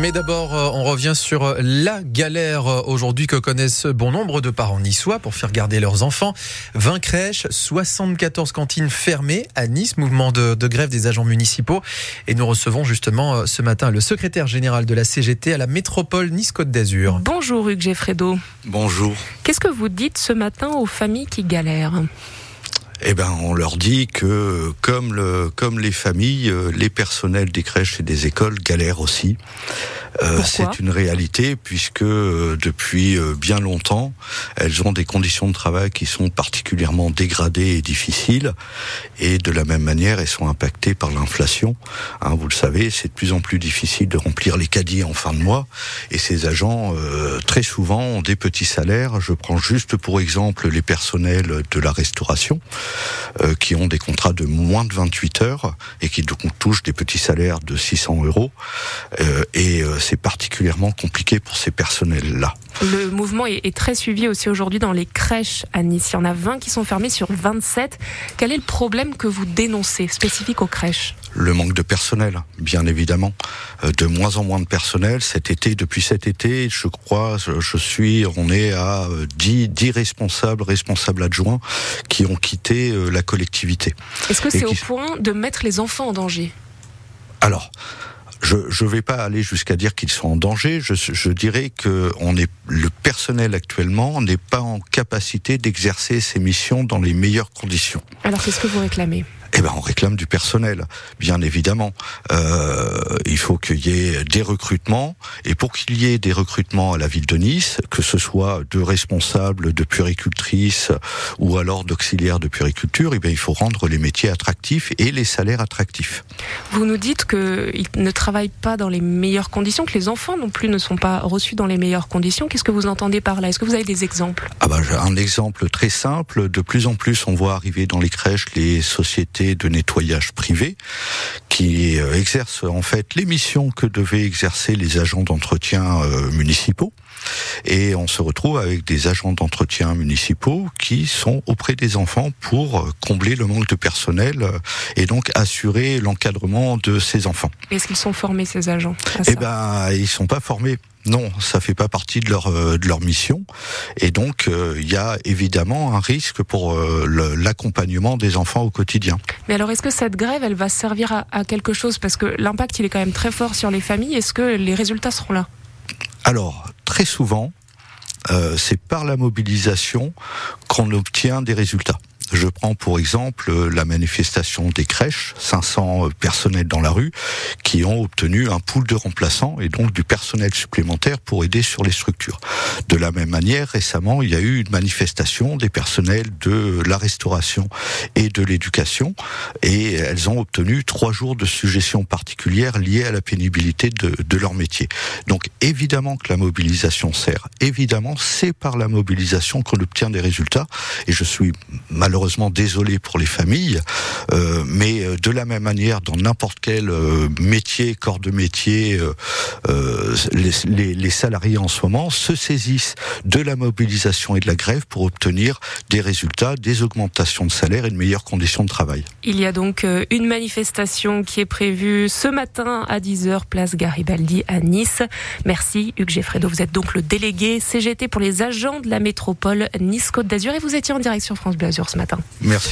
Mais d'abord, euh, on revient sur euh, la galère euh, aujourd'hui que connaissent bon nombre de parents niçois pour faire garder leurs enfants. 20 crèches, 74 cantines fermées à Nice, mouvement de, de grève des agents municipaux. Et nous recevons justement ce matin le secrétaire général de la CGT à la métropole Nice-Côte d'Azur. Bonjour Hugues Geffredo. Bonjour. Qu'est-ce que vous dites ce matin aux familles qui galèrent? Eh ben, on leur dit que, comme, comme les familles, les personnels des crèches et des écoles galèrent aussi. Euh, c'est une réalité puisque euh, depuis euh, bien longtemps, elles ont des conditions de travail qui sont particulièrement dégradées et difficiles, et de la même manière, elles sont impactées par l'inflation. Hein, vous le savez, c'est de plus en plus difficile de remplir les caddies en fin de mois, et ces agents, très souvent, ont des petits salaires. Je prends juste pour exemple les personnels de la restauration, qui ont des contrats de moins de 28 heures et qui donc touchent des petits salaires de 600 euros. et c'est particulièrement compliqué pour ces personnels-là. Le mouvement est, très suivi aussi aujourd'hui dans les crèches à Nice. Il y en a 20 qui sont fermées sur 27. Quel est le problème que vous dénoncez spécifique aux crèches? Le manque de personnel, bien évidemment. Euh, de moins en moins de personnel. Cet été, depuis cet été, je crois, je suis, on est à 10, euh, 10 responsables, responsables adjoints qui ont quitté euh, la collectivité. Est-ce que c'est au point de mettre les enfants en danger? Alors, je ne vais pas aller jusqu'à dire qu'ils sont en danger. Je, je dirais que on est le personnel actuellement n'est pas en capacité d'exercer ses missions dans les meilleures conditions. Alors qu'est-ce que vous réclamez? Eh ben, on réclame du personnel, bien évidemment. Euh, il faut qu'il y ait des recrutements, et pour qu'il y ait des recrutements à la ville de Nice, que ce soit de responsables de puéricultrices ou alors d'auxiliaires de puériculture, eh bien, il faut rendre les métiers attractifs et les salaires attractifs. Vous nous dites qu'ils ne travaillent pas dans les meilleures conditions, que les enfants non plus ne sont pas reçus dans les meilleures conditions. Qu'est-ce que vous entendez par là? Est-ce que vous avez des exemples? Ah ben, un exemple très simple. De plus en plus, on voit arriver dans les crèches les sociétés de nettoyage privé qui euh, exerce en fait les missions que devaient exercer les agents d'entretien euh, municipaux. Et on se retrouve avec des agents d'entretien municipaux qui sont auprès des enfants pour euh, combler le manque de personnel et donc assurer l'encadrement de ces enfants. Est-ce qu'ils sont formés ces agents Eh ben, ils sont pas formés. Non, ça fait pas partie de leur euh, de leur mission, et donc euh, il y a évidemment un risque pour euh, l'accompagnement des enfants au quotidien. Mais alors, est-ce que cette grève, elle va servir à, à quelque chose? Parce que l'impact, il est quand même très fort sur les familles. Est-ce que les résultats seront là? Alors, très souvent, c'est par la mobilisation qu'on obtient des résultats. Je prends pour exemple la manifestation des crèches, 500 personnels dans la rue, qui ont obtenu un pool de remplaçants et donc du personnel supplémentaire pour aider sur les structures. De la même manière, récemment, il y a eu une manifestation des personnels de la restauration et de l'éducation et elles ont obtenu trois jours de suggestions particulières liées à la pénibilité de, de leur métier. Donc évidemment que la mobilisation sert. Évidemment, c'est par la mobilisation qu'on obtient des résultats et je suis malheureusement malheureusement désolé pour les familles, euh, mais euh, de la même manière, dans n'importe quel euh, métier, corps de métier, les, les, salariés en ce moment se saisissent de la mobilisation et de la grève pour obtenir des résultats, des augmentations de salaire et de meilleures conditions de travail. Il y a donc une manifestation qui est prévue ce matin à 10h, place Garibaldi à Nice. Merci Hugues Geffredo, vous êtes donc le délégué CGT pour les agents de la métropole Nice-Côte d'Azur et vous étiez en direction France Bleu Azur ce matin. Merci.